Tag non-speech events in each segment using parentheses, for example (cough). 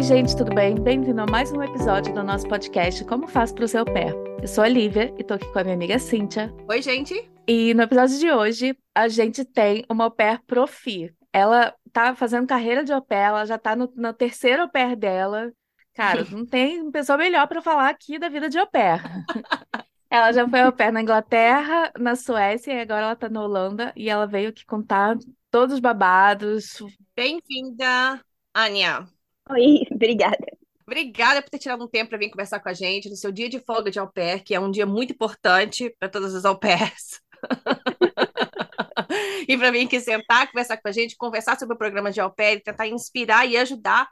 Oi, gente, tudo bem? Bem-vindo a mais um episódio do nosso podcast Como Faço para o Seu Pé. Eu sou a Lívia e tô aqui com a minha amiga Cíntia. Oi, gente. E no episódio de hoje, a gente tem uma au pair profi. Ela tá fazendo carreira de au pair, ela já tá no, no terceiro au pair dela. Cara, (laughs) não tem pessoa melhor para falar aqui da vida de au pair. (laughs) Ela já foi au pair na Inglaterra, na Suécia, e agora ela tá na Holanda. E ela veio aqui contar todos os babados. Bem-vinda, Ania. Oi, (laughs) obrigada. Obrigada por ter tirado um tempo para vir conversar com a gente no seu dia de folga de au pair, que é um dia muito importante para todas as au pairs. (laughs) e para vir aqui sentar, conversar com a gente, conversar sobre o programa de au pair e tentar inspirar e ajudar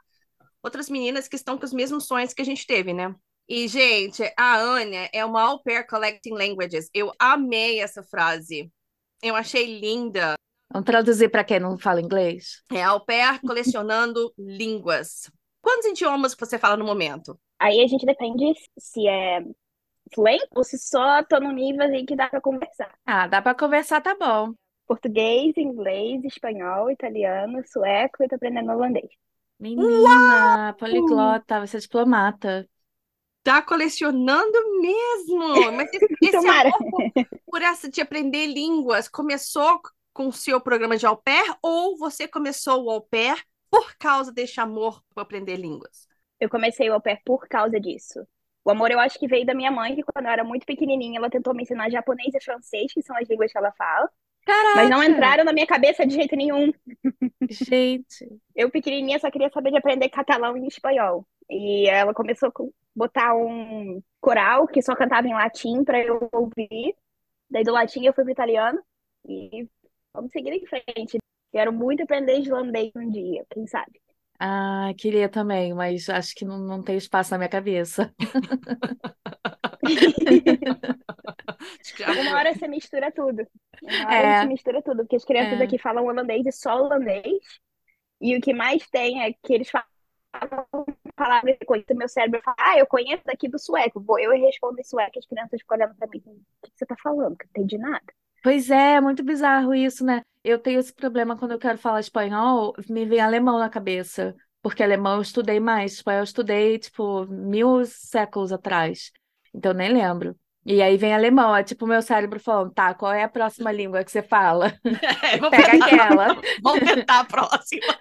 outras meninas que estão com os mesmos sonhos que a gente teve, né? E, gente, a Anya é uma au pair collecting languages. Eu amei essa frase. Eu achei linda. Vamos traduzir para quem não fala inglês? É au pair colecionando línguas. Quantos idiomas você fala no momento? Aí a gente depende se é fluente ou se só tô no nível aí que dá para conversar. Ah, dá para conversar, tá bom. Português, inglês, espanhol, italiano, sueco e tô aprendendo holandês. Menina, poliglota, você é diplomata. Tá colecionando mesmo. Mas esse, (laughs) esse amor por, por essa de aprender línguas começou com o seu programa de au pair ou você começou o au pair por causa desse amor por aprender línguas? Eu comecei o au pair por causa disso. O amor eu acho que veio da minha mãe, que quando eu era muito pequenininha, ela tentou me ensinar japonês e francês, que são as línguas que ela fala. Caraca! Mas não entraram na minha cabeça de jeito nenhum. Gente, Eu pequenininha só queria saber de aprender catalão e espanhol. E ela começou a botar um coral que só cantava em latim para eu ouvir. Daí do latim eu fui pro italiano e vamos seguir em frente. Quero muito aprender islandês um dia, quem sabe? ah, queria também, mas acho que não, não tem espaço na minha cabeça. Uma hora você mistura tudo. Uma hora É. você mistura tudo, porque as crianças É. aqui falam holandês e só holandês. E o que mais tem é que eles falam palavras que conhecem meu cérebro fala, ah, eu conheço daqui do sueco. Vou eu e respondo em sueco, as crianças ficam olhando pra mim, o que você tá falando? Que eu não entendi nada. Pois é, é muito bizarro isso, né? Eu tenho esse problema quando eu quero falar espanhol, me vem alemão na cabeça. Porque alemão eu estudei mais, espanhol eu estudei, tipo, mil séculos atrás. Então eu nem lembro. E aí vem alemão, é tipo o meu cérebro falando, tá, qual é a próxima língua que você fala? (laughs) É, (laughs) Pega tentar- aquela. (laughs) Vamos tentar a próxima.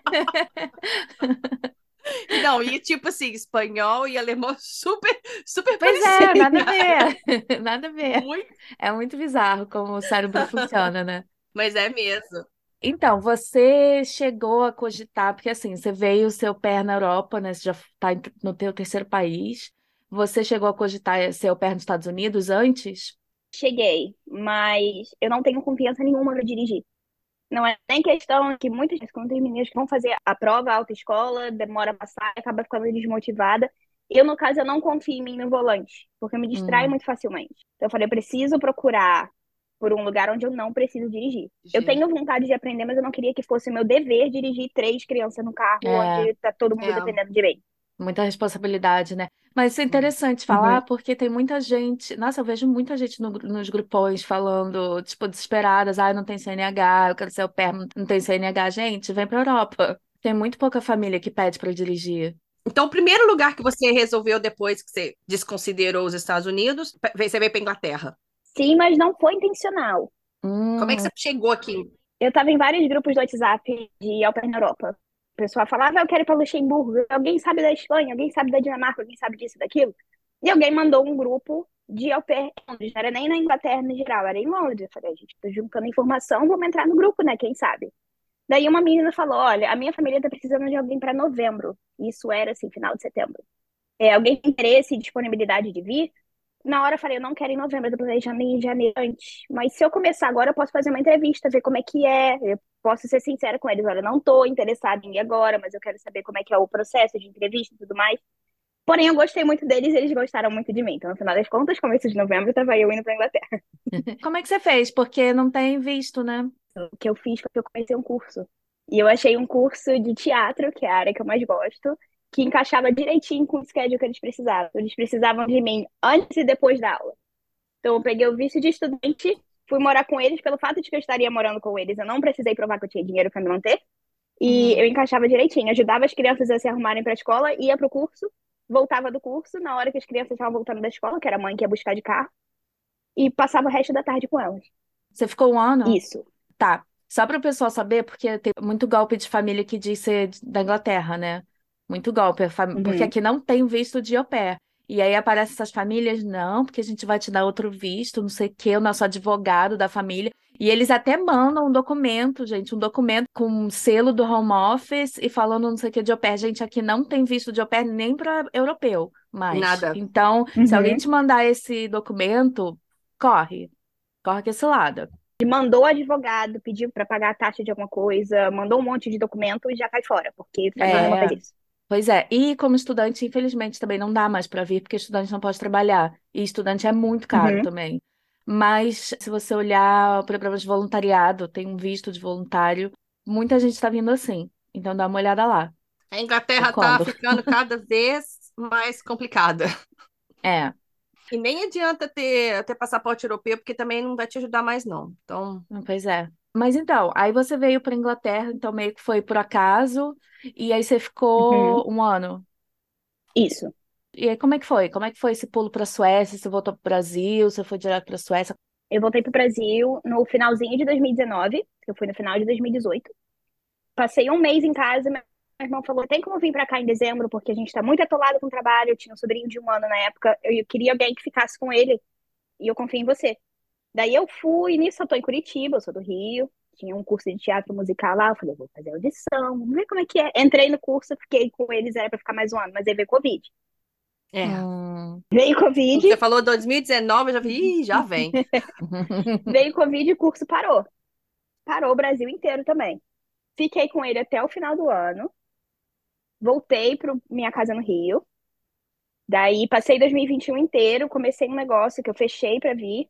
Não, e tipo assim, espanhol e alemão super, super Pois é, nada a ver. Nada a ver. Muito, É muito bizarro como o cérebro funciona, né? Mas é mesmo. Então, você chegou a cogitar, porque assim, você veio o seu pé na Europa, né? Você já está no teu terceiro país. Você chegou a cogitar seu pé nos Estados Unidos antes? Cheguei, mas eu não tenho confiança nenhuma para dirigir. Não é nem questão que muitas vezes, quando tem meninas que vão fazer a prova, a autoescola, demora a passar, acaba ficando desmotivada. Eu, no caso, eu não confio em mim no volante, porque eu me distraio Hum. muito facilmente. Então, eu falei, eu preciso procurar por um lugar onde eu não preciso dirigir. Eu Gente. tenho vontade de aprender, mas eu não queria que fosse meu dever dirigir três crianças no carro É. onde tá todo mundo É. dependendo de mim. Muita responsabilidade, né? Mas isso é interessante falar porque tem muita gente. Nossa, eu vejo muita gente no nos grupões falando, tipo, desesperadas. Ah, eu não tenho CNH, eu quero ser au pair, não tem CNH. Gente, vem pra Europa. Tem muito pouca família que pede pra dirigir. Então, o primeiro lugar que você resolveu depois que você desconsiderou os Estados Unidos, você veio para Inglaterra. Sim, mas não foi intencional. Como é que Hum, você chegou aqui? Eu estava em vários grupos do WhatsApp de na Europa. O pessoal falava, "Ah, eu quero ir para Luxemburgo. Alguém sabe da Espanha? Alguém sabe da Dinamarca? Alguém sabe disso, daquilo? E alguém mandou um grupo de au pair em Londres. Não era nem na Inglaterra no geral, era em Londres. Eu falei, a gente tá juntando informação, vamos entrar no grupo, né? Quem sabe? Daí uma menina falou, olha, a minha família tá precisando de alguém para novembro. Isso era, assim, final de setembro. É, alguém tem interesse e disponibilidade de vir? Na hora eu falei, eu não quero em novembro, eu tô planejando em janeiro antes. Mas se eu começar agora, eu posso fazer uma entrevista, ver como é que é. Eu posso ser sincera com eles, olha, eu não tô interessada em ir agora, mas eu quero saber como é que é o processo de entrevista e tudo mais. Porém, eu gostei muito deles e eles gostaram muito de mim. Então, no final das contas, começo de novembro, tava eu indo pra Inglaterra. (laughs) Como é que você fez? Porque não tem visto, né? O que eu fiz foi que eu comecei um curso. E eu achei um curso de teatro, que é a área que eu mais gosto, que encaixava direitinho com o schedule que eles precisavam. Eles precisavam de mim antes e depois da aula. Então, eu peguei o visto de estudante, fui morar com eles pelo fato de que eu estaria morando com eles. Eu não precisei provar que eu tinha dinheiro para me manter. E Uhum. eu encaixava direitinho, ajudava as crianças a se arrumarem para a escola, ia pro curso, voltava do curso na hora que as crianças estavam voltando da escola, que era a mãe que ia buscar de carro, e passava o resto da tarde com elas. Você ficou um ano? Isso. Tá. Só para o pessoal saber, porque tem muito golpe de família que diz ser da Inglaterra, né? Muito golpe, fam- porque Uhum. aqui não tem visto de au pair. E aí aparecem essas famílias, não, porque a gente vai te dar outro visto, não sei o quê, o nosso advogado da família. E eles até mandam um documento, gente, um documento com um selo do home office e falando não sei o que de au pair. Gente, aqui não tem visto de au pair nem para europeu mais. Nada. Então, se Uhum. alguém te mandar esse documento, corre. Corre com esse lado. E mandou o advogado, pediu para pagar a taxa de alguma coisa, mandou um monte de documento e já cai fora, porque não É. faz isso. Pois é, e como estudante, infelizmente, também não dá mais para vir, porque estudante não pode trabalhar. E estudante é muito caro Uhum. também. Mas se você olhar o programa de voluntariado, tem um visto de voluntário, muita gente está vindo assim. Então dá uma olhada lá. A Inglaterra tá quando? ficando cada (laughs) vez mais complicada. É, E nem adianta ter, ter passaporte europeu, porque também não vai te ajudar mais, não. Então, pois é. Mas então, aí você veio para Inglaterra, então meio que foi por acaso, e aí você ficou um ano. Isso. E aí como é que foi? Como é que foi esse pulo para a Suécia? Você voltou para o Brasil? Você foi direto para a Suécia? Eu voltei pro Brasil no finalzinho de 2019, que eu fui no final de 2018. Passei um mês em casa, meu irmão falou: tem como vir pra cá em dezembro, porque a gente tá muito atolado com o trabalho. Eu tinha um sobrinho de um ano na época, eu queria alguém que ficasse com ele, e eu confio em você. Daí eu fui, nisso eu tô em Curitiba, eu sou do Rio, tinha um curso de teatro musical lá, eu falei: vou fazer audição, vamos ver como é que é. Entrei no curso, fiquei com eles, era pra ficar mais um ano, mas aí veio Covid. é. Hum. Veio Covid, Você falou 2019, eu já vi, Ih, já (laughs) vem. (laughs) Veio Covid e o curso parou. Parou o Brasil inteiro também. Fiquei com ele até o final do ano. Voltei para minha casa no Rio. Daí passei 2021 inteiro, comecei um negócio que eu fechei para vir.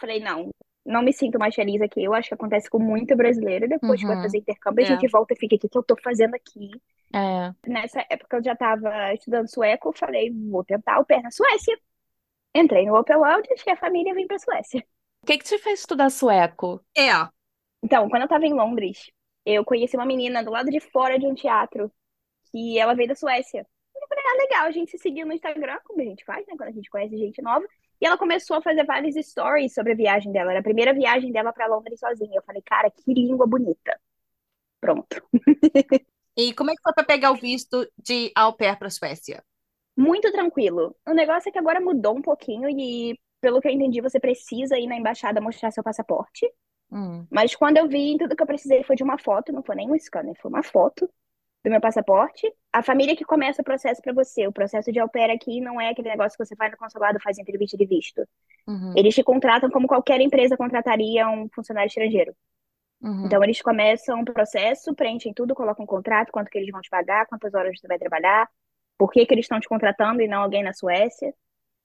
Falei, não, não me sinto mais feliz aqui. Eu acho que acontece com muito brasileiro. Depois que vai Uhum. fazer intercâmbio, a É. gente volta e fica, o que que eu tô fazendo aqui? É. Nessa época eu já estava estudando sueco, falei, vou tentar o pé na Suécia. Entrei no Open World e a família vem para Suécia. O que que te fez estudar sueco? É, Então, quando eu tava em Londres, eu conheci uma menina do lado de fora de um teatro, que ela veio da Suécia. Eu falei, ah, legal, a gente se seguiu no Instagram, como a gente faz, né, quando a gente conhece gente nova. E ela começou a fazer vários stories sobre a viagem dela. Era a primeira viagem dela pra Londres sozinha. Eu falei, cara, que língua bonita. Pronto. E como é que foi para pegar o visto de au pair para a Suécia? Muito tranquilo. O negócio é que agora mudou um pouquinho e, pelo que eu entendi, você precisa ir na embaixada mostrar seu passaporte. Hum. Mas quando eu vi, tudo que eu precisei foi de uma foto, não foi nem um scanner, foi uma foto do meu passaporte. A família que começa o processo para você. O processo de au pair aqui não é aquele negócio que você vai no consulado faz entrevista de visto. Uhum. Eles te contratam como qualquer empresa contrataria um funcionário estrangeiro. Uhum. Então eles começam o processo, preenchem tudo, colocam um contrato, quanto que eles vão te pagar, quantas horas você vai trabalhar, por que que eles estão te contratando e não alguém na Suécia.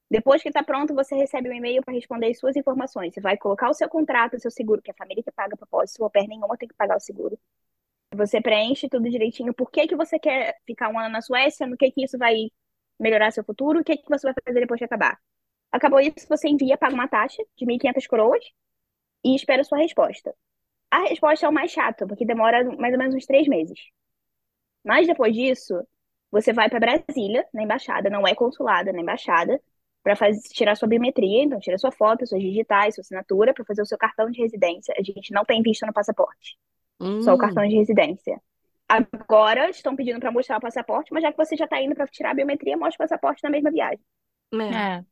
Depois que está pronto, você recebe um e-mail para responder as suas informações. Você vai colocar o seu contrato, o seu seguro, que a família que paga propósito, o au pair nenhuma tem que pagar o seguro. Você preenche tudo direitinho. Por que que você quer ficar um ano na Suécia? No que que isso vai melhorar seu futuro? O que que você vai fazer depois de acabar? Acabou isso, você envia, paga uma taxa de 1.500 coroas e espera a sua resposta. A resposta é o mais chato, porque demora mais ou menos uns três meses. Mas depois disso, você vai para Brasília, na embaixada, não é consulada, na embaixada, para tirar sua biometria, então tira sua foto, suas digitais, sua assinatura, para fazer o seu cartão de residência. A gente não tem visto no passaporte, só o Hum, cartão de residência. Agora estão pedindo para mostrar o passaporte, mas já que você já está indo para tirar a biometria, mostra o passaporte na mesma viagem. é. É.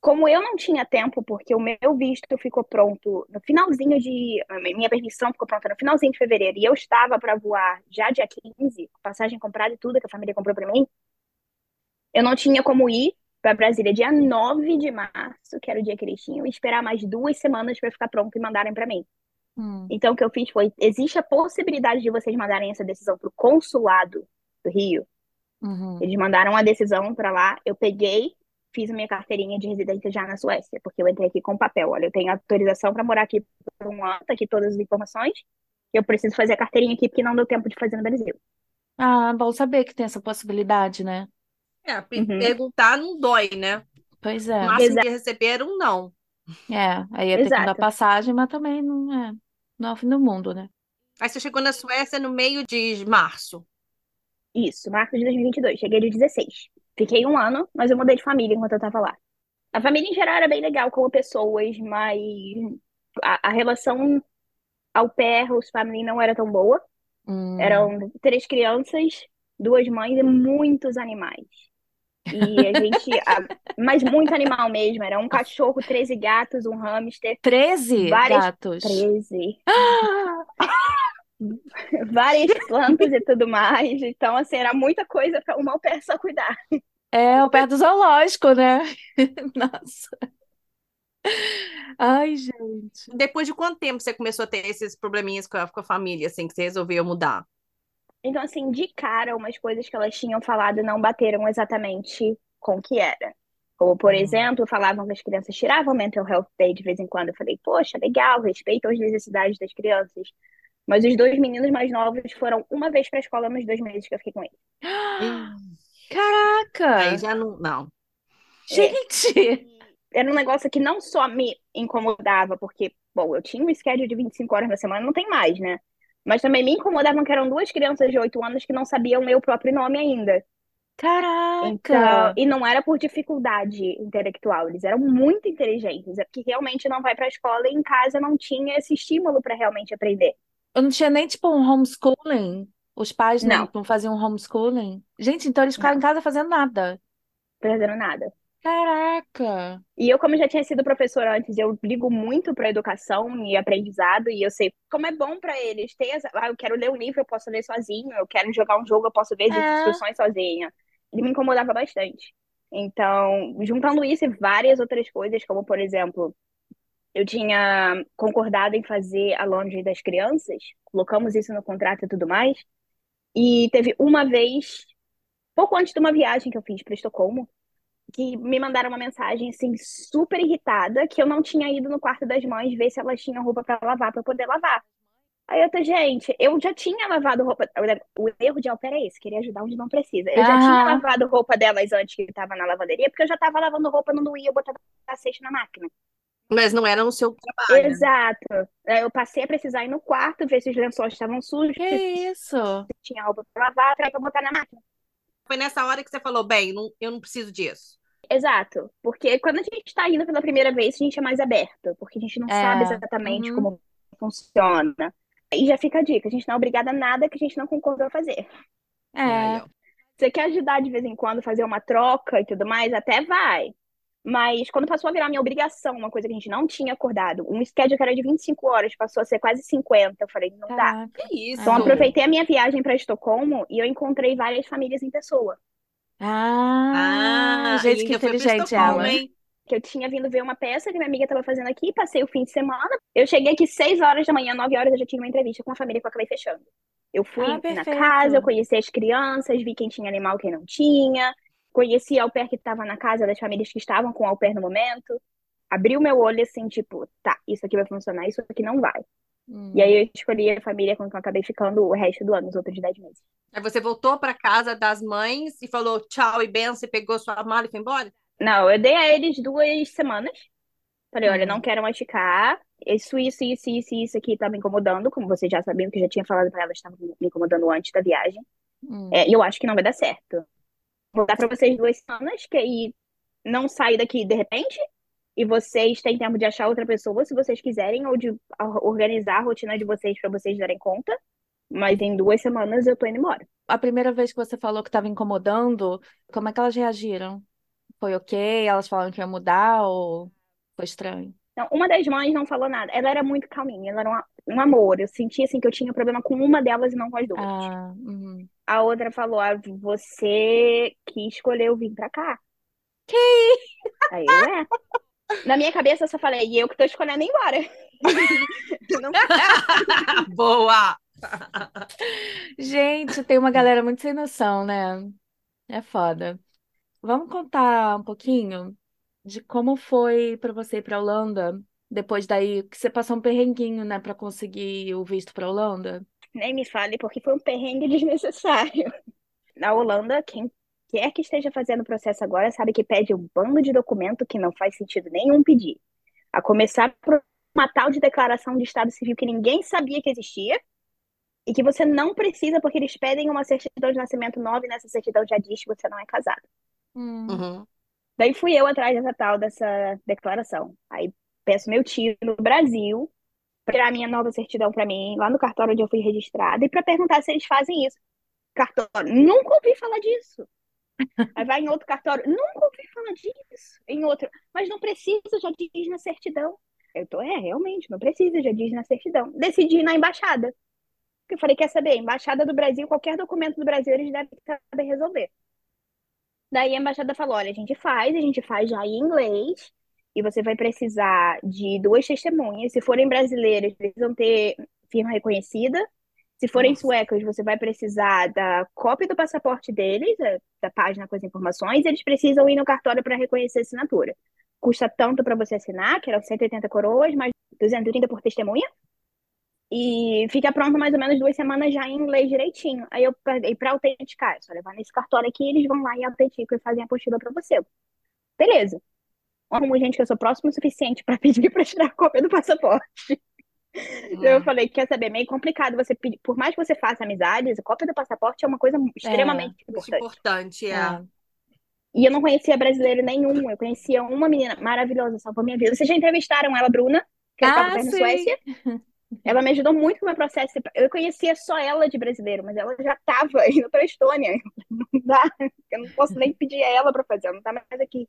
Como eu não tinha tempo, porque o meu visto ficou pronto no finalzinho de. a Minha permissão ficou pronta no finalzinho de fevereiro, e eu estava para voar já dia 15, com passagem comprada e tudo que a família comprou para mim, eu não tinha como ir para Brasília dia 9 de março, que era o dia que eles tinham, e esperar mais duas semanas para ficar pronto e mandarem para mim. Hum. Então, o que eu fiz foi: existe a possibilidade de vocês mandarem essa decisão para o consulado do Rio. Uhum. Eles mandaram a decisão para lá, eu peguei, fiz a minha carteirinha de residência já na Suécia, porque eu entrei aqui com papel. Olha, eu tenho autorização para morar aqui por um ano, tá aqui todas as informações. Eu preciso fazer a carteirinha aqui porque não deu tempo de fazer no Brasil. Ah, bom saber que tem essa possibilidade, né? É, Uhum. perguntar não dói, né? Pois O é. máximo Exato. de receber um não. É, aí ia ter que dar passagem, mas também não é, não é o fim do mundo, né? Aí você chegou na Suécia no meio de março. Isso, março de 2022. Cheguei de 16. Fiquei um ano, mas eu mudei de família enquanto eu tava lá. A família em geral era bem legal como pessoas, mas a, a relação ao pair, os family não era tão boa. Hum. Eram três crianças, duas mães e muitos animais. E a gente. a- mas muito animal mesmo. Era um cachorro, 13 gatos, um hamster, 13 Várias- gatos. 13. Ah! (gasps) Várias plantas e tudo mais. Então, assim, era muita coisa para uma pair só cuidar. É o pé do zoológico, né? (laughs) Nossa. Ai, gente. Depois de quanto tempo você começou a ter esses probleminhas com a, com a família, assim, que você resolveu mudar? Então, assim, de cara, umas coisas que elas tinham falado não bateram exatamente com o que era. Como, por Hum. exemplo, falavam que as crianças tiravam mental health day de vez em quando. Eu falei, poxa, legal, respeito as necessidades das crianças. Mas os dois meninos mais novos foram uma vez para a escola nos dois meses que eu fiquei com eles. (gasps) Caraca! Aí já não. Não. Gente! Era um negócio que não só me incomodava, porque, bom, eu tinha um schedule de 25 horas na semana, não tem mais, né? Mas também me incomodavam que eram duas crianças de 8 anos que não sabiam o meu próprio nome ainda. Então, Caraca! e não era por dificuldade intelectual, eles eram muito inteligentes, é porque realmente não vai para a escola e em casa não tinha esse estímulo para realmente aprender. Eu não tinha nem tipo um homeschooling. Os pais não, Não. não faziam homeschooling. Gente, então eles ficaram em casa fazendo nada. Fazendo nada. Caraca! E eu, como já tinha sido professora antes, eu ligo muito para educação e aprendizado, e eu sei como é bom para eles ter essa... Ah, eu quero ler um livro, eu posso ler sozinho, eu quero jogar um jogo, eu posso ver as É. instruções sozinha. Ele me incomodava bastante. Então, juntando isso e várias outras coisas, como por exemplo, eu tinha concordado em fazer a laundry das crianças, colocamos isso no contrato e tudo mais, e teve uma vez, pouco antes de uma viagem que eu fiz para Estocolmo, que me mandaram uma mensagem assim super irritada que eu não tinha ido no quarto das mães ver se elas tinham roupa para lavar para poder lavar. Aí eu tô, gente, eu já tinha lavado roupa. O erro de pair é esse, querer ajudar onde não precisa. Eu já tinha lavado roupa delas antes que estava na lavanderia, porque eu já tava lavando roupa, não doía, eu botava a cesta na máquina. Mas não era no seu trabalho. Exato. Aí eu passei a precisar ir no quarto, ver se os lençóis estavam sujos, Que se isso? tinha roupa para lavar, pra pra botar na máquina. Foi nessa hora que você falou, bem, não- eu não preciso disso. Exato, porque quando a gente está indo pela primeira vez, a gente é mais aberto, porque a gente não É, sabe exatamente uhum. como funciona. E já fica a dica, a gente não é obrigada a nada que a gente não concordou a fazer. É. Você quer ajudar de vez em quando, fazer uma troca e tudo mais, até vai. Mas quando passou a virar minha obrigação, uma coisa que a gente não tinha acordado, um schedule que era de 25 horas, passou a ser quase 50, eu falei, não dá. Caraca. Isso? Então, aproveitei a minha viagem para Estocolmo e eu encontrei várias famílias em pessoa. Ah, Ah, gente, que ainda foi pra inteligente Estocolmo, ela. hein? que eu tinha vindo ver uma peça que minha amiga estava fazendo aqui, passei o fim de semana. Eu cheguei aqui 6 horas da manhã, 9 horas eu já tinha uma entrevista com a família que eu acabei fechando. Eu fui Ah, na casa, eu conheci as crianças, vi quem tinha animal, quem não tinha. Conheci a au pair que estava na casa das famílias que estavam com au pair no momento. Abri o meu olho assim, tipo, tá, isso aqui vai funcionar, isso aqui não vai. Hum. E aí eu escolhi a família com quem eu acabei ficando o resto do ano, os outros 10 meses. Aí você voltou pra casa das mães e falou tchau e benção, você pegou sua mala e foi embora? Não, eu dei a eles duas semanas. Falei, olha, Hum. não quero mais ficar. Isso, isso, isso, isso, isso aqui tá me incomodando. Como vocês já sabiam, que eu já tinha falado pra elas, estava me incomodando antes da viagem. Hum. É, e eu acho que não vai dar certo. Vou dar pra vocês duas semanas, que aí não sai daqui de repente. E vocês têm tempo de achar outra pessoa, se vocês quiserem, ou de organizar a rotina de vocês pra vocês darem conta. Mas em duas semanas eu tô indo embora. A primeira vez que você falou que estava incomodando, como é que elas reagiram? Foi ok? Elas falaram que ia mudar ou foi estranho? Então, uma das mães não falou nada. Ela era muito calminha, ela era um, um amor. Eu sentia assim que eu tinha problema com uma delas e não com as duas. Ah, uhum. A outra falou: ah, você que escolheu vir pra cá. Que Aí eu é. Na minha cabeça eu só falei, e eu que tô escolhendo ir embora. (laughs) Não- (laughs) Boa! Gente, tem uma galera muito sem noção, né? É foda. Vamos contar um pouquinho de como foi pra você ir pra Holanda, depois daí que você passou um perrenguinho, né, Pra conseguir o visto pra Holanda. Nem me fale, porque foi um perrengue (laughs) desnecessário. Na Holanda, quem quer que esteja fazendo o processo agora sabe que pede um bando de documento que não faz sentido nenhum pedir. A começar por uma tal de declaração de Estado Civil que ninguém sabia que existia. e que você não precisa, porque eles pedem uma certidão de nascimento nova e nessa certidão já diz que você não é casado. Hum. Uhum. Daí fui eu atrás dessa tal, dessa declaração. Aí peço meu tio no Brasil para tirar minha nova certidão para mim, lá no cartório onde eu fui registrada, e para perguntar se eles fazem isso. Cartório, nunca ouvi falar disso. Aí vai em outro cartório, nunca ouvi falar disso. Em outro, mas não precisa, já diz na certidão. Eu tô, é, realmente, não precisa, já diz na certidão. Decidi ir na embaixada. Porque eu falei, quer saber, embaixada do Brasil, qualquer documento do Brasil, eles devem saber resolver. Daí a embaixada falou: olha, a gente faz, a gente faz já em inglês, e você vai precisar de duas testemunhas. Se forem brasileiros, precisam ter firma reconhecida. Se forem Nossa. suecos, você vai precisar da cópia do passaporte deles, da, página com as informações. Eles precisam ir no cartório para reconhecer a assinatura. Custa tanto para você assinar, que eram 180 coroas, mais 230 por testemunha. E fica pronto mais ou menos duas semanas já em inglês direitinho. Aí eu paguei para autenticar. É só levar nesse cartório aqui, eles vão lá e autenticam e fazem a apostila para você. Beleza. Arrumo gente que eu sou próximo o suficiente para (laughs) pedir para tirar a cópia do passaporte. Eu Hum. falei, quer saber, meio complicado você pedir, por mais que você faça amizades, a cópia do passaporte é uma coisa extremamente Muito importante. importante, é. É. E eu não conhecia brasileiro nenhum, eu conhecia uma menina maravilhosa, salvou minha vida. Vocês já entrevistaram ela, Bruna, que Ah, estava na. Suécia? (laughs) Ela me ajudou muito com o meu processo. Eu conhecia só ela de brasileiro, mas ela já estava (laughs) indo para a Estônia. Não dá, eu não posso nem pedir a ela para fazer, ela não está mais aqui.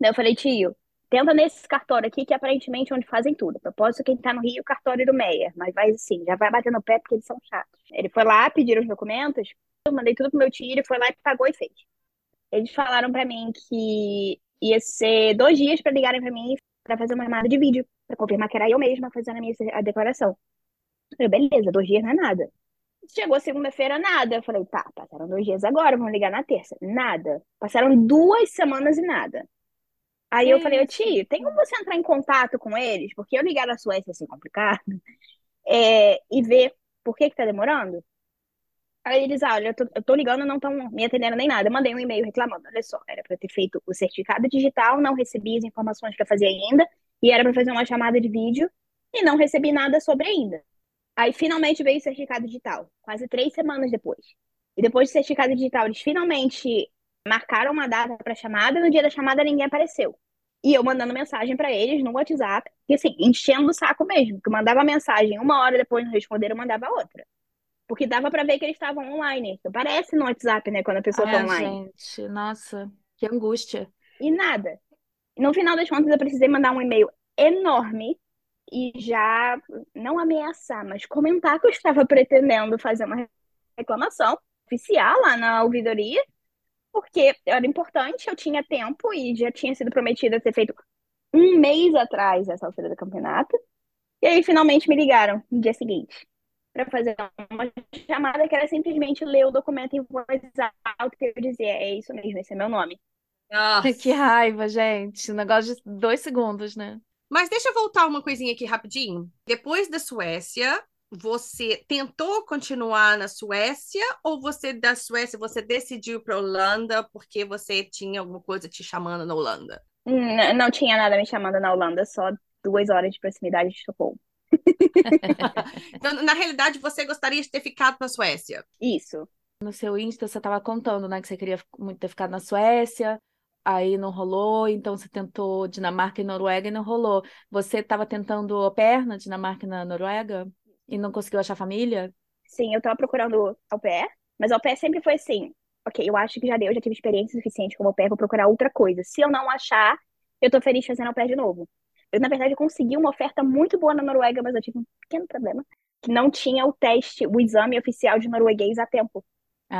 Daí eu falei, tio, tenta nesse cartório aqui, que aparentemente é onde fazem tudo. Propósito, quem tá no Rio, cartório do Meia. Mas vai assim, já vai bater no pé porque eles são chatos. Ele foi lá, pediram os documentos, eu mandei tudo pro meu tio, ele foi lá e pagou e fez. Eles falaram pra mim que ia ser dois dias pra ligarem pra mim pra fazer uma chamada de vídeo, pra confirmar que era eu mesma fazendo a minha a declaração. Eu falei, beleza, dois dias não é nada. Chegou segunda-feira, nada. Eu falei, tá, passaram dois dias agora, vamos ligar na terça. Nada. Passaram duas semanas e nada. Aí Que eu falei, tio, tem como você entrar em contato com eles? Porque eu ligar na Suécia é assim complicado. É, (laughs) e ver por que que tá demorando. Aí eles, ah, olha, eu tô, eu tô ligando, não estão me atendendo nem nada. Eu mandei um e-mail reclamando. Olha só, era eu ter feito o certificado digital, não recebi as informações pra fazer ainda. E era pra fazer uma chamada de vídeo e não recebi nada sobre ainda. Aí finalmente veio o certificado digital, quase três semanas depois. E depois do certificado digital, eles finalmente marcaram uma data para chamada, e no dia da chamada ninguém apareceu. E eu mandando mensagem para eles no WhatsApp, e assim, enchendo o saco mesmo, que mandava mensagem uma hora depois não responderam, eu mandava outra. Porque dava para ver que eles estavam online. Então, parece no WhatsApp, né, quando a pessoa tá Ah, online. gente, nossa, que angústia. E nada. No final das contas, eu precisei mandar um e-mail enorme e já não ameaçar, mas comentar que eu estava pretendendo fazer uma reclamação oficial lá na ouvidoria, porque era importante, eu tinha tempo e já tinha sido prometida ter feito um mês atrás essa altura do campeonato. E aí finalmente me ligaram no dia seguinte para fazer uma chamada que era simplesmente ler o documento em voz alta que eu dizia, é isso mesmo, esse é meu nome. Nossa. Que raiva, gente. Um negócio de dois segundos, né? Mas deixa eu voltar uma coisinha aqui rapidinho. Depois da Suécia, você tentou continuar na Suécia ou você da Suécia você decidiu para Holanda porque você tinha alguma coisa te chamando na Holanda? N- Não tinha nada me chamando na Holanda, só duas horas de proximidade de Estocolmo. (laughs) Então, na realidade, você gostaria de ter ficado na Suécia. Isso. No seu Insta, você estava contando, né, que você queria muito ter ficado na Suécia, aí não rolou, então você tentou Dinamarca e Noruega e não rolou. Você estava tentando au pair na Dinamarca e na Noruega e não conseguiu achar família? Sim, eu tava procurando au pair, mas au pair sempre foi assim, ok, eu acho que já deu, já tive experiência suficiente como au pair, vou procurar outra coisa. Se eu não achar, eu tô feliz fazendo au pair de novo. Eu, na verdade, consegui uma oferta muito boa na Noruega, mas eu tive um pequeno problema, que não tinha o teste, o exame oficial de norueguês a tempo.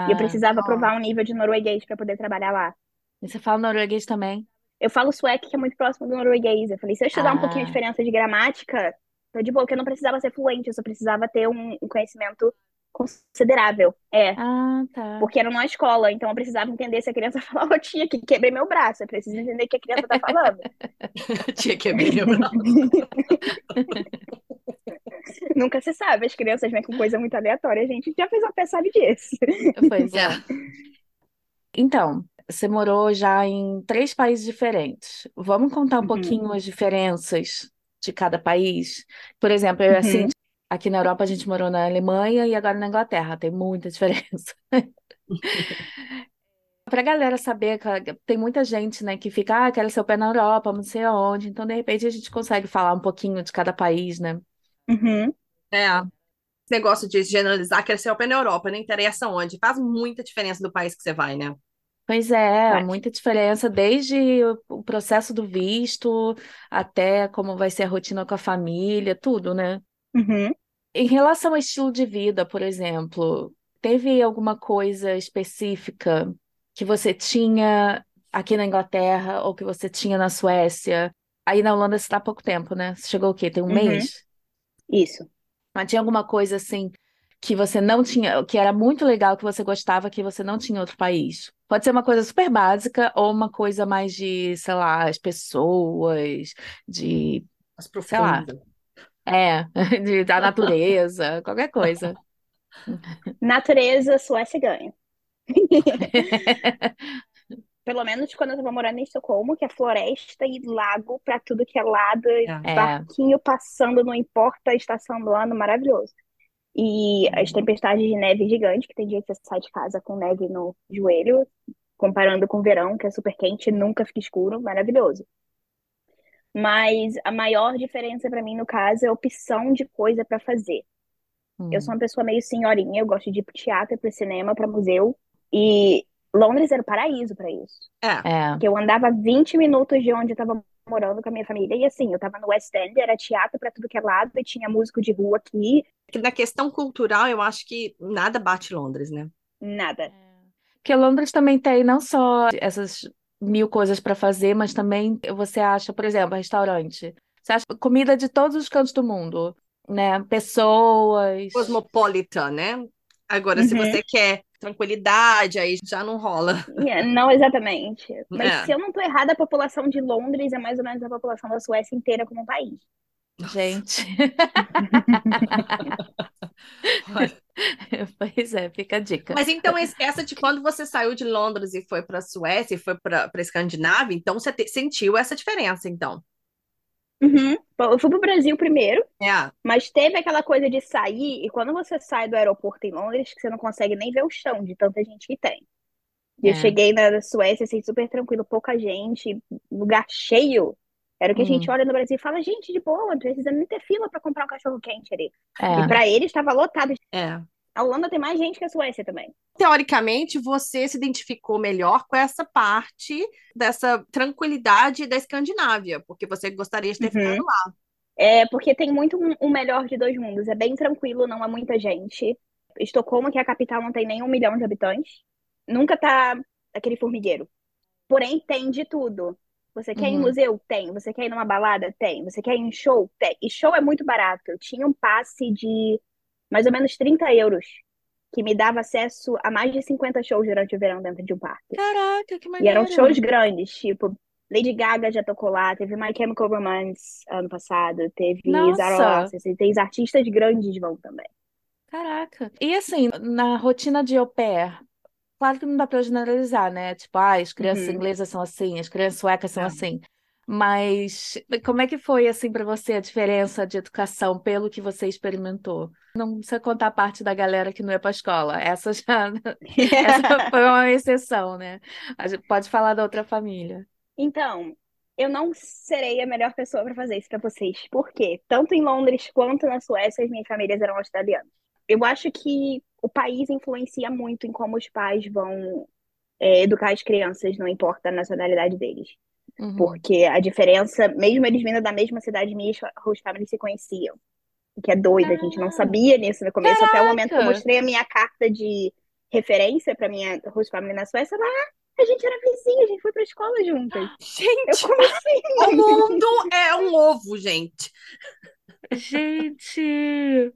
E eu Ah, precisava Ah. provar um nível de norueguês para poder trabalhar lá. e você fala norueguês também? Eu falo sueco, que é muito próximo do norueguês. Eu falei, se eu estudar um pouquinho Ah. de diferença de gramática, tô de boa, porque eu não precisava ser fluente, eu só precisava ter um um conhecimento considerável. É, Ah, tá. porque era numa escola, então eu precisava entender se a criança (laughs) falava, ô tia, que quebrei meu braço. Eu preciso entender o que a criança tá falando. (laughs) Tinha que abrir. (laughs) Nunca se sabe, as crianças vêm com coisa muito aleatória. A gente já fez uma peça sabe disso. Pois é. Então, você morou já em três países diferentes. Vamos contar um Uhum. pouquinho as diferenças de cada país? Por exemplo, eu, Uhum. assim, Aqui na Europa a gente morou na Alemanha e agora na Inglaterra, tem muita diferença. (laughs) Para a galera saber, que tem muita gente, né, que fica, ah, quero ser o pé na Europa, não sei aonde. Então, de repente, a gente consegue falar um pouquinho de cada país, né? Uhum. É. Esse negócio de generalizar, quero ser o pé na Europa, não interessa onde. Faz muita diferença do país que você vai, né? Pois é, muita diferença, desde o o processo do visto até como vai ser a rotina com a família, tudo, né? Uhum. Em relação ao estilo de vida, por exemplo, teve alguma coisa específica que você tinha aqui na Inglaterra ou que você tinha na Suécia? Aí na Holanda você está há pouco tempo, né? Você chegou o quê? Tem um Uhum. mês? Isso. Mas tinha alguma coisa assim que você não tinha, que era muito legal, que você gostava, que você não tinha em outro país? Pode ser uma coisa super básica ou uma coisa mais de, sei lá, as pessoas, de, As sei lá, profundas. é, (laughs) de, da natureza, qualquer coisa. Natureza, Suécia ganha. (laughs) Pelo menos quando eu tava morando em Estocolmo, que é floresta e lago pra tudo que é lado, É. É, barquinho passando, não importa a estação do ano, maravilhoso. E as tempestades de neve gigantes, que tem dia que você sai de casa com neve no joelho, comparando com o verão, que é super quente, nunca fica escuro, maravilhoso. Mas a maior diferença pra mim, no caso, é a opção de coisa pra fazer. Eu sou hum, uma pessoa meio senhorinha, eu gosto de ir pro teatro, pro cinema, pra museu. E Londres era o paraíso pra isso. É. é, Porque eu andava 20 minutos de onde eu tava morando com a minha família. E assim, eu tava no West End, era teatro pra tudo que é lado, e tinha músico de rua aqui, Que na questão cultural, eu acho que nada bate Londres, né? nada. Porque Londres também tem não só essas mil coisas para fazer, mas também você acha, por exemplo, restaurante. Você acha comida de todos os cantos do mundo, né? Pessoas. Cosmopolitan, né? Agora, se Uhum. você quer tranquilidade, aí já não rola. Yeah, Não exatamente. Mas É. se eu não tô errada, a população de Londres é mais ou menos a população da Suécia inteira como um país. Gente. (laughs) Pois é, fica a dica. Mas então, es- essa de quando você saiu de Londres e foi para a Suécia e foi para a Escandinávia, então você te- sentiu essa diferença, então. Uhum. Bom, Eu fui pro Brasil primeiro, É. mas teve aquela coisa de sair, e quando você sai do aeroporto em Londres, que você não consegue nem ver o chão de tanta gente que tem. E eu É. cheguei na Suécia, assim, super tranquilo, pouca gente, lugar cheio. Era o que a gente Uhum. olha no Brasil e fala, gente, de boa, não precisa nem ter fila pra comprar um cachorro quente ali. E É. pra eles estava lotado. É. A Holanda tem mais gente que a Suécia também. Teoricamente, você se identificou melhor com essa parte dessa tranquilidade da Escandinávia, porque você gostaria de ter Uhum. ficado lá. É, porque tem muito um, um melhor de dois mundos. É bem tranquilo, não há muita gente. Estocolmo, que é a capital, não tem nem um milhão de habitantes. Nunca tá aquele formigueiro. Porém, tem de tudo. Você quer ir em Uhum. museu? Tem. Você quer ir numa balada? Tem. Você quer ir em show? Tem. E show é muito barato. Eu tinha um passe de mais ou menos 30 euros, que me dava acesso a mais de 50 shows durante o verão dentro de um parque. Caraca, que E eram maneiro. shows grandes, tipo, Lady Gaga já tocou lá, teve My Chemical Romance ano passado, teve Zara assim, tem artistas grandes vão também. Caraca. E assim, na rotina de au pair, claro que não dá para generalizar, né? Tipo, ah, as crianças Uhum. inglesas são assim, as crianças suecas são É. assim. Mas como é que foi assim para você a diferença de educação pelo que você experimentou? Não precisa contar a parte da galera que não ia para a escola. Essa já, (laughs) essa (laughs) foi uma exceção, né? A gente pode falar da outra família. Então, eu não serei a melhor pessoa para fazer isso para vocês. Por quê? Tanto em Londres quanto na Suécia, as minhas famílias eram australianas. Eu acho que o país influencia muito em como os pais vão é, educar as crianças, não importa a nacionalidade deles. Uhum. Porque a diferença, mesmo eles vindo da mesma cidade, minhas host families se conheciam. O que é doido, a gente não Ah. sabia nisso no começo, até o momento que eu Caraca. mostrei a minha carta de referência para minha host family na Suécia, lá a gente era vizinha, a gente foi pra escola juntas. (gasps) Eu, Gente, como assim? o mundo é um ovo, gente. Gente!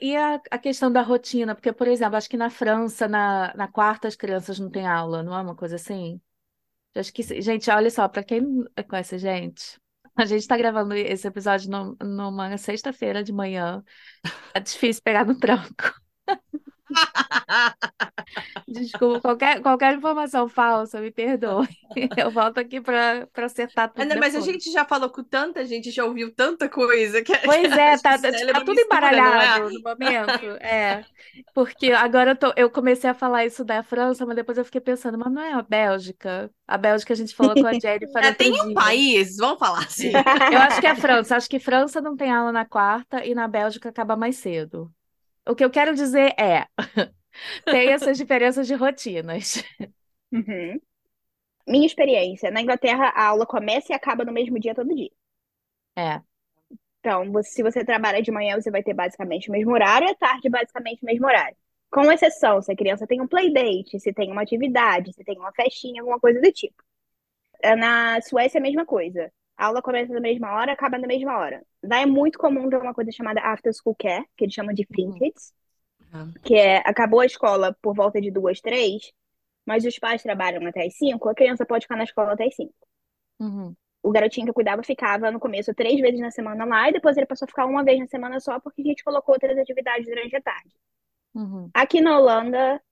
E a, a questão da rotina? Porque, por exemplo, acho que na França, na, na quarta, as crianças não têm aula, não é uma coisa assim? Acho que, gente, olha só, para quem conhece a gente, a gente tá gravando esse episódio num- numa sexta-feira de manhã. É difícil pegar no tranco. (laughs) Desculpa, qualquer, qualquer informação falsa, me perdoe. (laughs) Eu volto aqui para acertar tudo. Ana, mas a gente já falou com tanta gente, já ouviu tanta coisa. Que pois é, tá, tá, tá tudo embaralhado é? no momento. É. Porque agora eu, tô, eu comecei a falar isso da França, mas depois eu fiquei pensando, mas não é a Bélgica? A Bélgica a gente falou com a Jennifer. É, tem um país, vamos falar assim. Eu acho que é a França. Acho que França não tem aula na quarta e na Bélgica acaba mais cedo. O que eu quero dizer é. (laughs) Tem essas diferenças de rotinas. Uhum. Minha experiência, na Inglaterra a aula começa e acaba no mesmo dia todo dia. É. Então, você, se você trabalha de manhã, você vai ter basicamente o mesmo horário, e à tarde, basicamente o mesmo horário. Com exceção, se a criança tem um playdate, se tem uma atividade, se tem uma festinha, alguma coisa do tipo. É, na Suécia é a mesma coisa. A aula começa na mesma hora, acaba na mesma hora. Lá é muito comum ter uma coisa chamada after school care, que eles chamam de Finkits, que é, acabou a escola por volta de duas, três, mas os pais trabalham até as cinco, a criança pode ficar na escola até as cinco. Uhum. O garotinho que eu cuidava ficava no começo três vezes na semana lá, e depois ele passou a ficar uma vez na semana só, porque a gente colocou outras atividades durante a tarde. Uhum. Aqui na Holanda,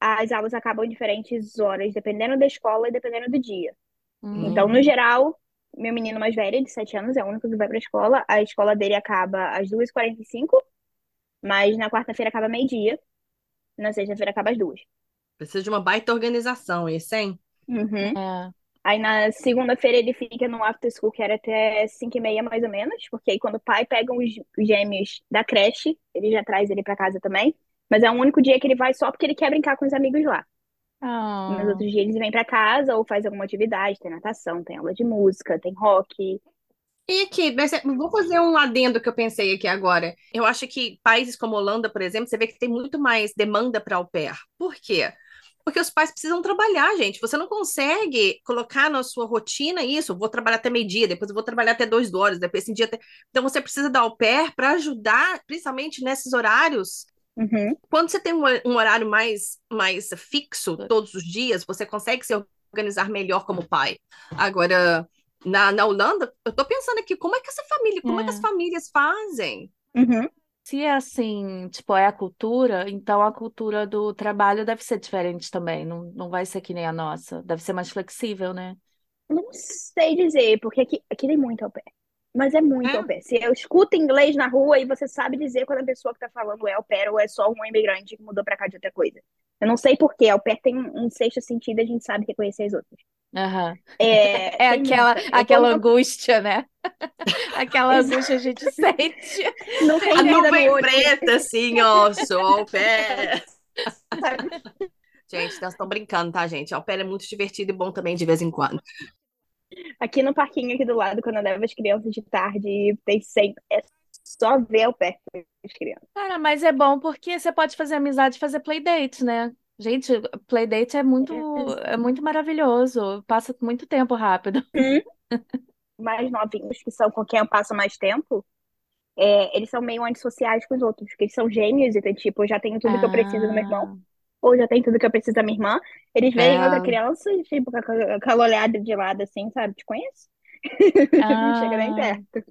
as aulas acabam em diferentes horas, dependendo da escola e dependendo do dia. Uhum. Então, no geral, meu menino mais velho, de 7 anos, é o único que vai pra escola. A escola dele acaba às 2h45 mas na quarta-feira acaba meio-dia. Na sexta-feira acaba às duas. Precisa de uma baita organização, isso, hein? Uhum. É. Aí na segunda-feira ele fica no after school, que era até 5 e meia mais ou menos, porque aí quando o pai pega os gêmeos da creche, ele já traz ele para casa também. Mas é o único dia que ele vai só porque ele quer brincar com os amigos lá. Oh. Nos outros dias ele vem para casa ou faz alguma atividade, tem natação, tem aula de música, tem rock, e aqui, vou fazer um adendo que eu pensei aqui agora. Eu acho que países como Holanda, por exemplo, você vê que tem muito mais demanda para au pair. Por quê? Porque os pais precisam trabalhar, gente. Você não consegue colocar na sua rotina isso. Vou trabalhar até meio-dia, depois vou trabalhar até duas horas, depois esse dia. Até... Então você precisa dar au pair para ajudar, principalmente nesses horários. Uhum. Quando você tem um, horário mais, mais fixo todos os dias, você consegue se organizar melhor como pai. Agora, na, na Holanda, eu tô pensando aqui, como é que essa família, como é, que as É. famílias fazem? Uhum. Se é assim, tipo, é a cultura, então a cultura do trabalho deve ser diferente também. Não, não vai ser que nem a nossa. Deve ser mais flexível, né? Não sei dizer, porque aqui, aqui tem muito ao pé. Mas é muito É? ao pé. Se eu escuto inglês na rua e você sabe dizer quando a pessoa que tá falando é ao pé ou é só um imigrante que mudou pra cá de outra coisa. Eu não sei por quê. Ao pé tem um, sexto sentido e a gente sabe reconhecer as outras. Aham. É, (laughs) É aquela, muita. Eu aquela quando angústia, né? (laughs) Aquela angústia a gente (laughs) sente. não tem A nuvem no olho, preta, assim, ó, sou ao pé. sabe? Gente, nós estamos brincando, tá, gente? Ao pé é muito divertido e bom também de vez em quando. Aqui no parquinho aqui do lado, quando eu levo as crianças de tarde, tem sempre. É só ver ao pé as crianças. Cara, mas é bom porque você pode fazer amizade e fazer playdate, né? Gente, playdate é muito, é muito maravilhoso. Passa muito tempo rápido. (laughs) mais novinhos, que são com quem eu passo mais tempo, é, eles são meio antissociais com os outros, porque eles são gêmeos, então, tipo, eu já tenho tudo que eu preciso do meu irmão, ou já tenho tudo que eu preciso da minha irmã. Eles veem É. outra criança e, tipo, com aquela olhada de lado, assim, sabe? Te conheço? (laughs) Não chega nem Ah. perto.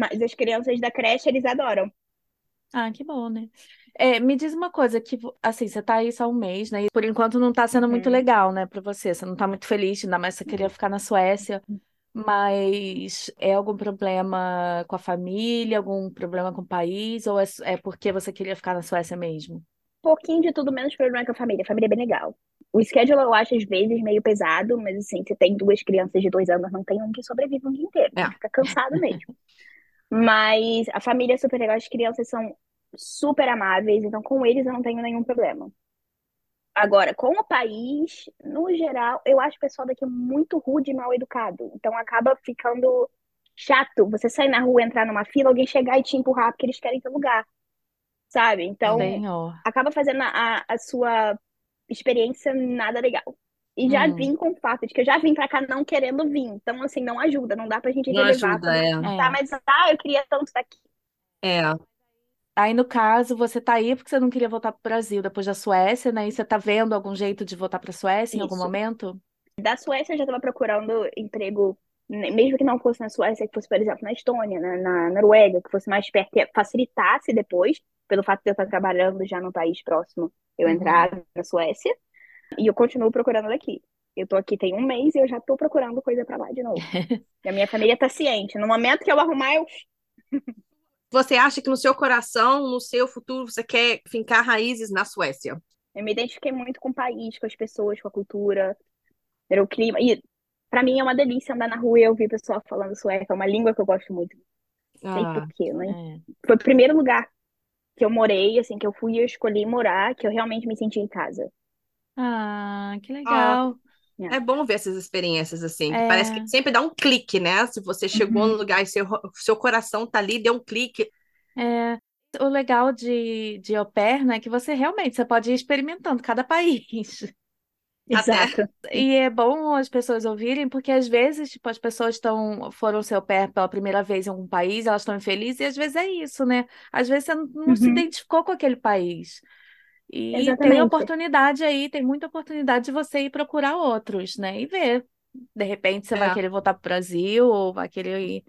Mas as crianças da creche, eles adoram. Ah, que bom, né? É, me diz uma coisa, que assim, você tá aí só um mês, né? E por enquanto não tá sendo muito Uhum. legal, né, pra você. Você não tá muito feliz, ainda mais você queria ficar na Suécia. Mas é algum problema com a família, algum problema com o país, ou é, é porque você queria ficar na Suécia mesmo? Pouquinho de tudo, menos problema com a família. A família é bem legal. O schedule eu acho, às vezes, meio pesado, mas, assim, se tem duas crianças de dois anos, não tem um que sobrevive um dia inteiro. É. Fica cansado mesmo. (laughs) Mas a família é super legal, as crianças são super amáveis, então com eles eu não tenho nenhum problema. Agora, com o país, no geral, eu acho o pessoal daqui muito rude e mal educado. Então acaba ficando chato. Você sair na rua, entrar numa fila, alguém chegar e te empurrar porque eles querem teu lugar. Sabe? Então, Senhor. acaba fazendo a, a sua experiência nada legal. E já Hum. vim com o fato de que eu já vim pra cá não querendo vir. Então, assim, não ajuda, não dá pra gente Não relevar. ajuda, é. Tá, mas ah, eu queria tanto estar aqui. É. Aí, no caso, você tá aí porque você não queria voltar pro Brasil depois da Suécia, né? E você tá vendo algum jeito de voltar pra Suécia em algum momento? Da Suécia eu já estava procurando emprego mesmo que não fosse na Suécia, que fosse, por exemplo, na Estônia, na, na Noruega, que fosse mais perto, que facilitasse depois, pelo fato de eu estar trabalhando já no país próximo, eu Uhum. entrar na Suécia. E eu continuo procurando daqui. Eu tô aqui tem um mês e eu já tô procurando coisa pra lá de novo. (laughs) E a minha família tá ciente. No momento que eu arrumar, eu Você acha que no seu coração, no seu futuro, você quer fincar raízes na Suécia? Eu me identifiquei muito com o país, com as pessoas, com a cultura, era o clima. E pra mim é uma delícia andar na rua e ouvir pessoal falando sueco. É uma língua que eu gosto muito. Não sei Ah, por quê, né? É. Foi o primeiro lugar que eu morei, assim, que eu fui e eu escolhi morar, que eu realmente me senti em casa. Ah, que legal. é bom ver essas experiências assim, que parece É. que sempre dá um clique, né? Se você chegou Uhum. no lugar e seu, seu coração tá ali, deu um clique. É. O legal de, de au pair, né, é que você realmente você pode ir experimentando cada (laughs) país. Até. Exato. E é bom as pessoas ouvirem, porque às vezes, tipo, as pessoas estão, foram seu pé pela primeira vez em algum país, elas estão infelizes, e às vezes é isso, né? Às vezes você não, não se Uhum. identificou com aquele país. E tem Exatamente. oportunidade aí, tem muita oportunidade de você ir procurar outros, né? E ver. De repente você vai É. querer voltar pro Brasil, ou vai querer ir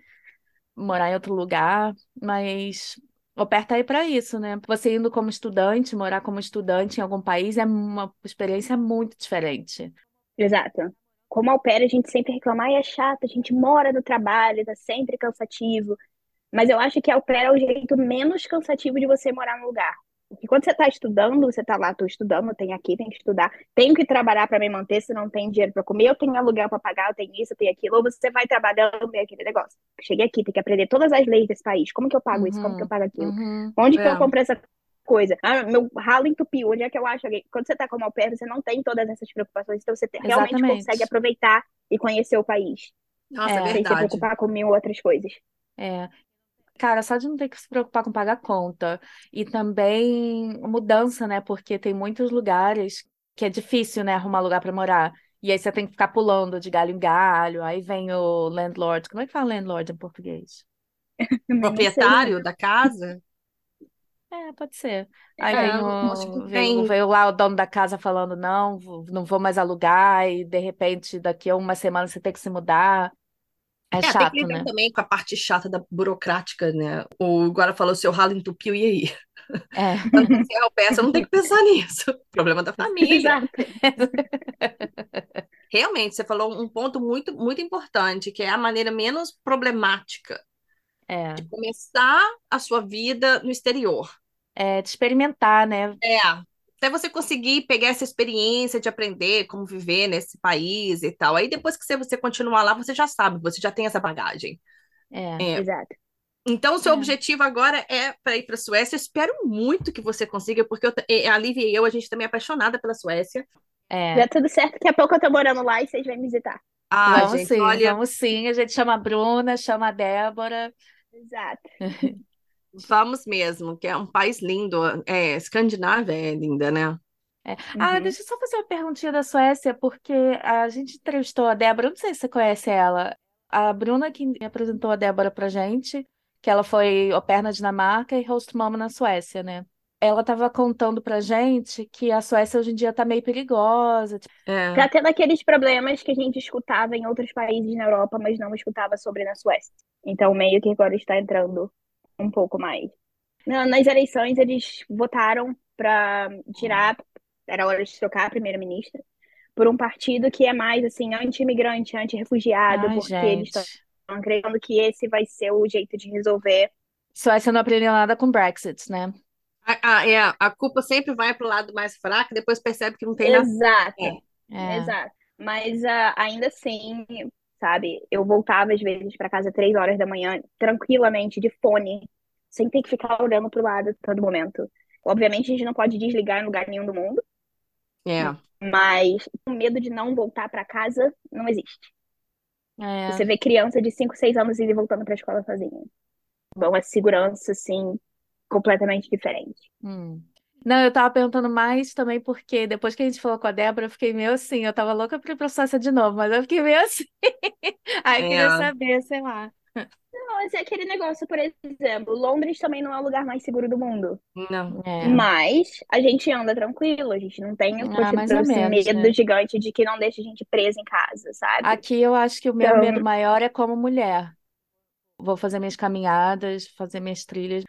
morar em outro lugar, mas tá aí para isso, né? Você indo como estudante, morar como estudante em algum país é uma experiência muito diferente. Exato. Como au pair, a gente sempre reclama, ai, é chato, a gente mora no trabalho, tá sempre cansativo. Mas eu acho que au pair é o jeito menos cansativo de você morar no lugar. Porque quando você tá estudando, você tá lá, tô estudando, tenho aqui, tenho que estudar, tenho que trabalhar para me manter, se não tem dinheiro para comer, eu tenho aluguel para pagar, eu tenho isso, eu tenho aquilo, ou você vai trabalhando e é aquele negócio. Cheguei aqui, tem que aprender todas as leis desse país. Como que eu pago isso? Como que eu Uhum, pago aquilo? uhum. Onde que É. eu compro essa coisa? Ah, meu ralo entupiu, onde é que eu acho? Quando você tá como au pair, você não tem todas essas preocupações, então você te- realmente Exatamente. consegue aproveitar e conhecer o país, Nossa, É. é sem se verdade. preocupar com mil outras coisas. É. Cara, só de não ter que se preocupar com pagar conta. E também mudança, né? Porque tem muitos lugares que é difícil, né? Arrumar lugar para morar. E aí você tem que ficar pulando de galho em galho. Aí vem o landlord. Como é que fala landlord em português? (laughs) Proprietário da casa? É, pode ser. Aí É, vem o, veio, vem- veio lá o dono da casa falando, não, não vou mais alugar, e de repente daqui a uma semana você tem que se mudar. É É, tem chato, que lidar né? também com a parte chata da burocrática, né? O agora falou seu ralo entupiu, e aí? É. Quando você você não tem que pensar nisso. (laughs) Problema da família. Exato. (laughs) Realmente, você falou um ponto muito, muito importante, que é a maneira menos problemática É, de começar a sua vida no exterior. é de experimentar, né? É, até você conseguir pegar essa experiência de aprender como viver nesse país e tal. Aí depois que você, você continuar lá, você já sabe, você já tem essa bagagem. É, É. Exato. Então, o seu É. objetivo agora é para ir para a Suécia. Eu espero muito que você consiga, porque eu, a Lívia e eu, a gente também é apaixonada pela Suécia. é. Já tudo certo, daqui a pouco eu tô morando lá e vocês vêm visitar. Ah, Vamos gente, sim, olha, vamos sim. A gente chama a Bruna, chama a Débora. Exato. (laughs) vamos mesmo, que é um país lindo. É, Escandinávia é linda, né? Ah, Uhum. deixa eu só fazer uma perguntinha da Suécia, porque a gente entrevistou a Débora, não sei se você conhece ela. A Bruna que apresentou a Débora pra gente, que ela foi au pair na Dinamarca e host mom na Suécia, né? Ela estava contando pra gente que a Suécia hoje em dia tá meio perigosa. tipo, É. Tá tendo aqueles problemas que a gente escutava em outros países na Europa, mas não escutava sobre na Suécia. Então, meio que agora está entrando um pouco mais. Na- Nas eleições, eles votaram para tirar, era hora de trocar a primeira-ministra, por um partido que é mais, assim, anti-imigrante, anti-refugiado, porque eles estão gente. acreditando que esse vai ser o jeito de resolver. Suécia não aprendeu nada com Brexit, né? A, a- é, a culpa sempre vai para o lado mais fraco, depois percebe que não tem nada. Exato. É. É. Exato. Mas ah, ainda assim, sabe, eu voltava às vezes para casa três horas da manhã, tranquilamente, de fone, sem ter que ficar olhando pro lado todo momento. Obviamente, a gente não pode desligar em lugar nenhum do mundo, É. mas o medo de não voltar para casa não existe. É. Você vê criança de 5, 6 anos indo e voltando para a escola sozinha. Então, a segurança, assim, completamente diferente. Hum. Não, eu tava perguntando mais também porque depois que a gente falou com a Débora, eu fiquei meio assim, eu tava louca pra ir pra Suécia de novo, mas eu fiquei meio assim. (laughs) Aí eu queria É. saber, sei lá. Não, Mas é aquele negócio, por exemplo, Londres também não é o lugar mais seguro do mundo. Não. É. Mas a gente anda tranquilo, a gente não tem Ah, mais ou esse menos, medo né? gigante de que não deixa a gente presa em casa, sabe? Aqui eu acho que o meu Então- medo maior é como mulher. Vou fazer minhas caminhadas, fazer minhas trilhas.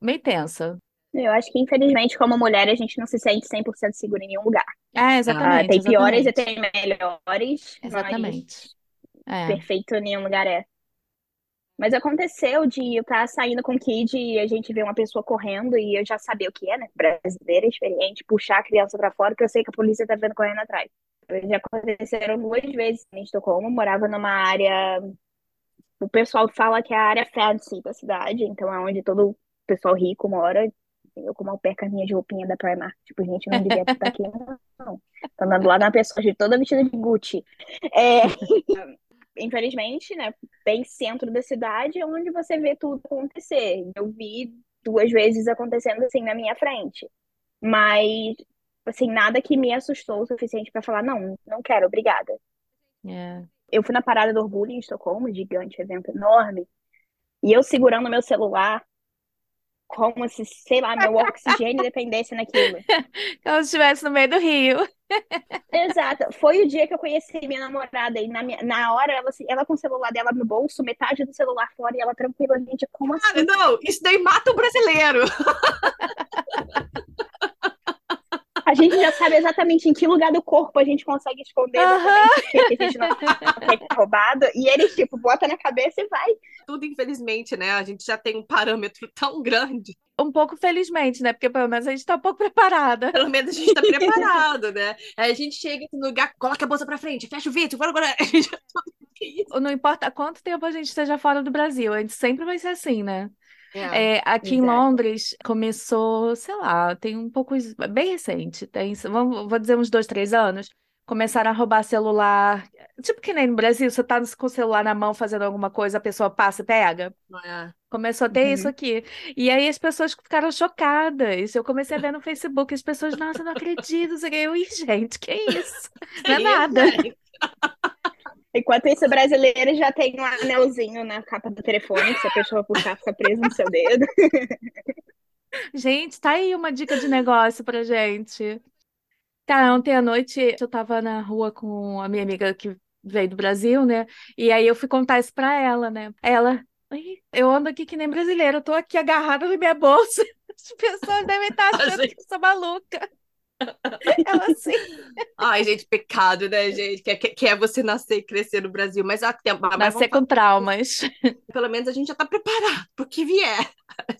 Meio tensa. Eu acho que, infelizmente, como mulher, a gente não se sente 100% segura em nenhum lugar. É, Ah, exatamente, tem piores e exatamente. tem melhores, Exatamente. É. perfeito em nenhum lugar é. Mas aconteceu de eu estar saindo com o Kid e a gente ver uma pessoa correndo e eu já sabia o que é, né? Brasileira, experiente, puxar a criança pra fora, que eu sei que a polícia tá vendo correndo atrás. Já aconteceram duas vezes em Estocolmo, morava numa área. O pessoal fala que é a área fancy da cidade, então é onde todo o pessoal rico mora. Eu, como au pair, com a minha de roupinha da Primark. Tipo, gente, não devia (laughs) estar aqui, não. Tô andando lá na pessoa de toda vestida de Gucci. É, (laughs) infelizmente, né, bem centro da cidade, onde você vê tudo acontecer. Eu vi duas vezes acontecendo assim na minha frente. Mas, assim, nada que me assustou o suficiente pra falar, não, não quero, obrigada. É. Eu fui na Parada do Orgulho em Estocolmo, gigante, evento enorme, e eu segurando meu celular, como se, sei lá, meu oxigênio (laughs) dependesse naquilo. Como se estivesse no meio do rio. Exato. Foi o dia que eu conheci minha namorada, e na, minha, na hora, ela, ela com o celular dela no bolso, metade do celular fora, e ela tranquila, gente, como Cara, assim? não, isso daí mata o brasileiro. (laughs) A gente já sabe exatamente em que lugar do corpo a gente consegue esconder exatamente o que a gente não quer que é roubado, e eles, tipo, bota na cabeça e vai. Tudo, infelizmente, né? A gente já tem um parâmetro (laughs) tão grande. Um pouco felizmente, né? Porque pelo menos a gente tá um pouco preparada. Pelo menos a gente tá preparado, né? Aí a gente chega no lugar, coloca a bolsa pra frente, fecha o vidro, bora, bora. (laughs) A gente já que isso? Não importa quanto tempo a gente esteja fora do Brasil, a gente sempre vai ser assim, né? É. É, aqui em. Londres começou, sei lá, tem um pouco, bem recente, tem, vamos, vou dizer uns dois, três anos, começaram a roubar celular, tipo que nem no Brasil, você tá com o celular na mão fazendo alguma coisa, a pessoa passa e pega. É. Começou a ter Uhum. isso aqui. E aí as pessoas ficaram chocadas. Eu comecei a ver no Facebook, as pessoas, nossa, eu não acredito. Eu, Ih, gente, que isso? (laughs) Não é nada. Enquanto isso, brasileiro já tem um anelzinho na capa do telefone, que se a pessoa puxar, fica preso no seu dedo. (laughs) Gente, tá aí uma dica de negócio pra gente. Tá, ontem à noite eu tava na rua com a minha amiga que veio do Brasil, né? E aí eu fui contar isso pra ela, né? Ela, "Ih, eu ando aqui que nem brasileira, eu tô aqui agarrada na minha bolsa. (laughs) As pessoas devem (laughs) estar achando gente. que eu sou maluca. (laughs) Ela assim. Ai, gente, pecado, né, gente? Que, que, que é você nascer e crescer no Brasil. Mas, há tempo, mas Nascer com traumas. falar, (laughs) pelo menos a gente já tá preparado pro que vier.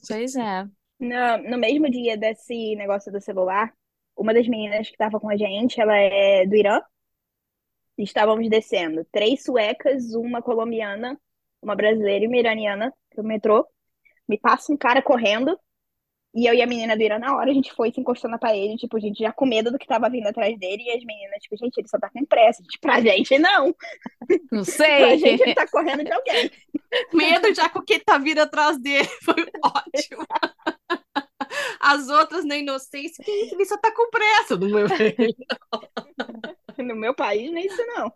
Pois é. No, no mesmo dia desse negócio do celular, uma das meninas que estava com a gente, ela é do Irã. E estávamos descendo. Três suecas, uma colombiana, uma brasileira e uma iraniana no metrô. Me passa um cara correndo. E eu e a menina do Irã, na hora, a gente foi se encostando na parede, tipo, a gente já com medo do que tava vindo atrás dele. E as meninas, tipo, gente, ele só tá com pressa. Tipo, pra gente, não. Não (laughs) Pra sei. gente, ele tá correndo de alguém. (laughs) Medo já com quem tá vindo atrás dele. (laughs) Foi ótimo. As outras na inocência, que? Ele só tá com pressa. Não é? No meu país, nem isso, não.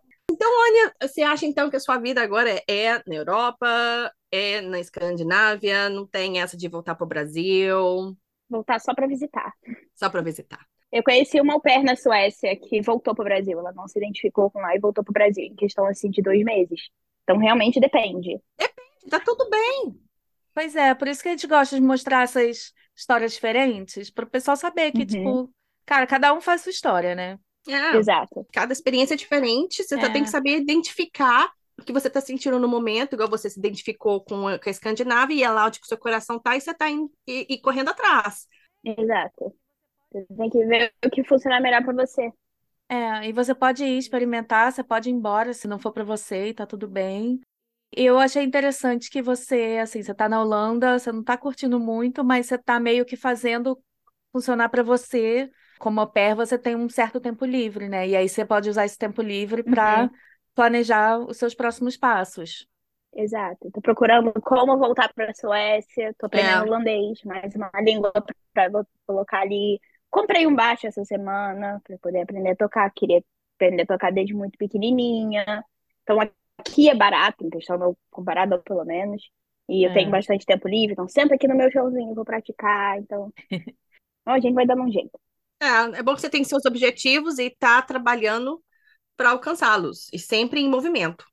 Você acha então que a sua vida agora é na Europa, é na Escandinávia, não tem essa de voltar pro Brasil, Voltar só pra visitar. só para visitar? Eu conheci uma au pair na Suécia que voltou pro Brasil. Ela não se identificou com lá e voltou pro Brasil em questão assim de dois meses. Então realmente depende. Tá tudo bem. Pois é, por isso que a gente gosta de mostrar essas histórias diferentes, para o pessoal saber que, Uhum. tipo, cara, cada um faz sua história, né? É, Exato. cada experiência é diferente, você só É. tem que saber identificar o que você tá sentindo no momento, igual você se identificou com a, com a Escandinávia e é lá onde que o seu coração tá e você tá indo, e, correndo atrás. Exato. Você tem que ver o que funciona melhor pra você. É, e você pode ir experimentar, você pode ir embora se não for para você e tá tudo bem. Eu achei interessante que você, assim, você tá na Holanda, você não tá curtindo muito, mas você tá meio que fazendo funcionar para você. Como au pair, você tem um certo tempo livre, né? E aí você pode usar esse tempo livre para Uhum. planejar os seus próximos passos. Exato. Tô procurando como voltar pra Suécia. Tô aprendendo É. holandês, mais uma língua pra colocar ali. Comprei um baixo essa semana pra poder aprender a tocar. Queria aprender a tocar desde muito pequenininha. Então aqui é barato, em questão do comparado pelo menos. E eu É. tenho bastante tempo livre, então senta aqui no meu showzinho, vou praticar. Então, (laughs) a gente vai dando um jeito. É, é bom que você tem seus objetivos e tá trabalhando para alcançá-los, e sempre em movimento.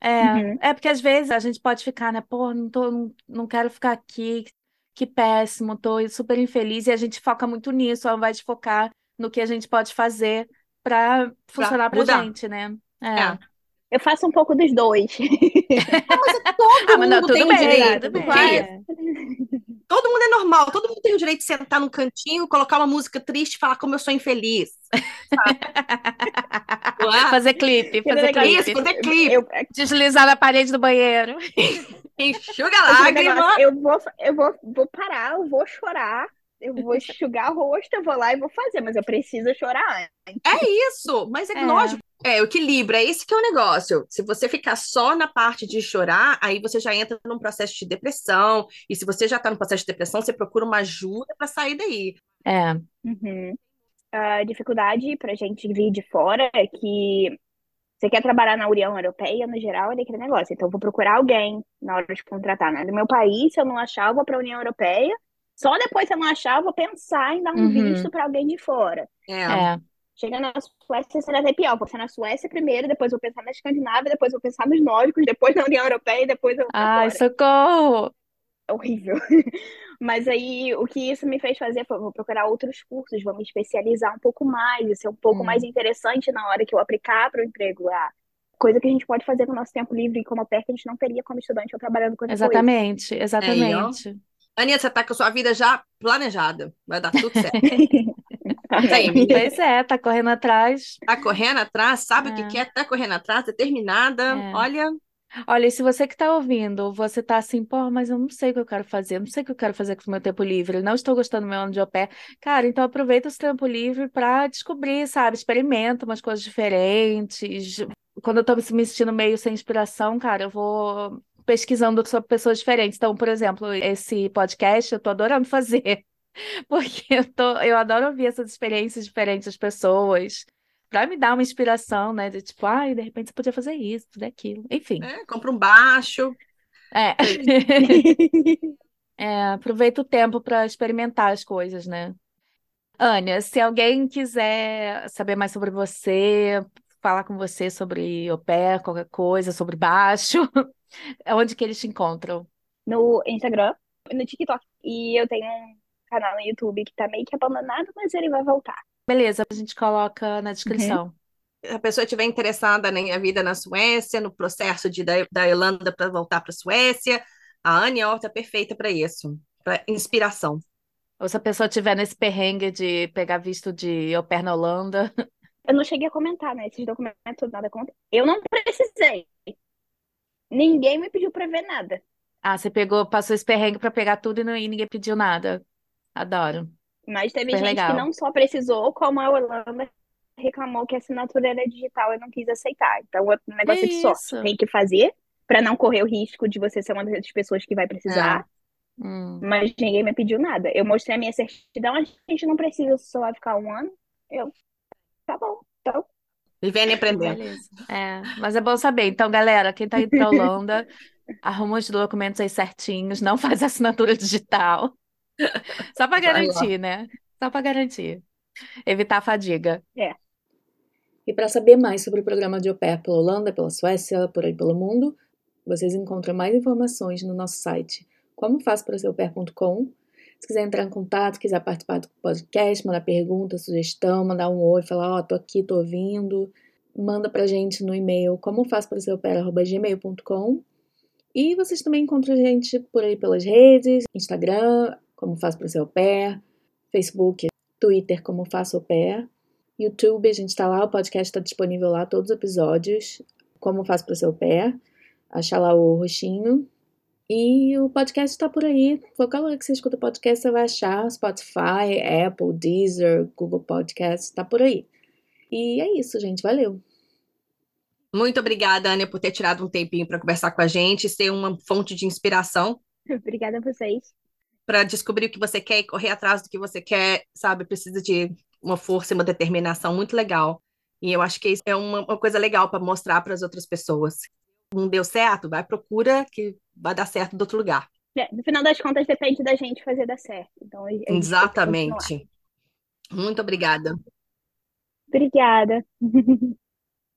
É, Uhum. é porque às vezes a gente pode ficar, né? Pô, não tô, não, não quero ficar aqui, que péssimo, tô super infeliz, e a gente foca muito nisso, ao invés de focar no que a gente pode fazer para funcionar pra mudar. gente, né? É. É. Eu faço um pouco dos dois. (laughs) Todo Ah, mas não, mundo tudo tem bem, direito. tudo do bem. É. Todo mundo é normal, todo mundo tem o direito de sentar num cantinho, colocar uma música triste e falar como eu sou infeliz. (laughs) Fazer clipe, fazer negócio- Isso, clipe. fazer clipe, Eu, Deslizar na parede do banheiro. enxuga lágrima. eu vou, eu vou, vou parar, eu vou chorar, eu vou enxugar o rosto, eu vou lá e vou fazer, mas eu preciso chorar antes. É isso, mas é, É. lógico. É, o equilíbrio, é esse que é o negócio. Se você ficar só na parte de chorar, aí você já entra num processo de depressão. E se você já tá no processo de depressão, você procura uma ajuda para sair daí. É, Uhum. A dificuldade pra gente vir de fora é que você quer trabalhar na União Europeia, no geral, é aquele negócio. Então, eu vou procurar alguém na hora de contratar, né? No meu país, se eu não achar, eu vou pra União Europeia. Só depois, se eu não achar, eu vou pensar em dar um Uhum. visto pra alguém de fora. É. é. Chega na Suécia, será até pior. Vou pensar na Suécia primeiro, depois vou pensar na Escandinávia, depois vou pensar nos nórdicos, depois na União Europeia e depois eu vou Ai, fora. socorro! É horrível. (laughs) Mas aí, o que isso me fez fazer foi, vou procurar outros cursos, vou me especializar um pouco mais, e ser um pouco Hum. mais interessante na hora que eu aplicar para o emprego. Ah, coisa que a gente pode fazer com o nosso tempo livre e como perto que a gente não teria como estudante ou trabalhando com outra coisa. Exatamente, exatamente. Aninha, você tá com a sua vida já planejada. Vai dar tudo certo. (laughs) Amém. Pois é, tá correndo atrás. Tá correndo atrás, sabe o que É. quer, tá correndo atrás, determinada. É. Olha, Olha, e se você que tá ouvindo, você tá assim, pô, mas eu não sei o que eu quero fazer, não sei o que eu quero fazer com o meu tempo livre, não estou gostando do meu ano de au pair. Cara, então aproveita esse tempo livre pra descobrir, sabe? Experimenta umas coisas diferentes. Quando eu tô me sentindo meio sem inspiração, cara, eu vou pesquisando sobre pessoas diferentes. Então, por exemplo, esse podcast eu tô adorando fazer, (laughs) porque eu tô, eu adoro ouvir essas experiências diferentes das pessoas. Pra me dar uma inspiração, né? De tipo, ai, de repente você podia fazer isso, fazer aquilo. Enfim. é, compra um baixo. É. É, (laughs) aproveita o tempo para experimentar as coisas, né? Ania, se alguém quiser saber mais sobre você, falar com você sobre au pair, qualquer coisa, sobre baixo, é (laughs) onde que eles te encontram? no Instagram, no TikTok. E eu tenho um canal no YouTube que tá meio que abandonado, mas ele vai voltar. Beleza, a gente coloca na descrição. Se a pessoa estiver interessada na minha vida na Suécia, no processo de, da, da Irlanda para voltar para a Suécia, a Anne Horta é perfeita para isso, para inspiração. Ou se a pessoa tiver nesse perrengue de pegar visto de au pair na Holanda. (laughs) Eu não cheguei a comentar, né? Esses documentos, nada contra. Eu não precisei. Ninguém me pediu pra ver nada. Ah, você pegou, passou esse perrengue para pegar tudo e, não, e ninguém pediu nada. Adoro. Mas teve Super gente legal. que não só precisou, como a Holanda reclamou que a assinatura era digital e não quis aceitar. Então, é um negócio Que de sorte. isso? Tem que fazer pra não correr o risco de você ser uma das pessoas que vai precisar. Hum. Mas ninguém me pediu nada. Eu mostrei a minha certidão, a gente não precisa só ficar um ano. Eu, tá bom. Então, Vivendo e aprendendo. (laughs) É, mas é bom saber. Então, galera, quem tá indo pra Holanda, (laughs) arruma os documentos aí certinhos, não (laughs) faz assinatura digital. Só lá. garantir, né? Só pra garantir. Evitar a fadiga. É. E para saber mais sobre o programa de au pair pela Holanda, pela Suécia, por aí pelo mundo, vocês encontram mais informações no nosso site comofaçoparaseupair.com. Se quiser entrar em contato, quiser participar do podcast, mandar pergunta, sugestão, mandar um oi, falar, ó, tô aqui, tô ouvindo, manda pra gente no e-mail comofaçoparaseupair.gmail.com e vocês também encontram a gente por aí pelas redes, Instagram, como faço para seu pé, Facebook, Twitter, como faço pair, YouTube, a gente tá lá, o podcast está disponível lá, todos os episódios, como faço para seu pé, achar lá o roxinho. E o podcast está por aí. Qualquer lugar que você escuta podcast, você vai achar. Spotify, Apple, Deezer, Google Podcast, tá por aí. E é isso, gente. Valeu. Muito obrigada, Ania, por ter tirado um tempinho para conversar com a gente, ser uma fonte de inspiração (laughs) obrigada a vocês. para descobrir o que você quer e correr atrás do que você quer, sabe? Precisa de uma força e uma determinação muito legal. E eu acho que isso é uma, uma coisa legal para mostrar para as outras pessoas. Não deu certo, vai procura que vai dar certo do outro lugar. É, no final das contas, depende da gente fazer dar certo. Então. Exatamente. Muito obrigada. Obrigada. (laughs)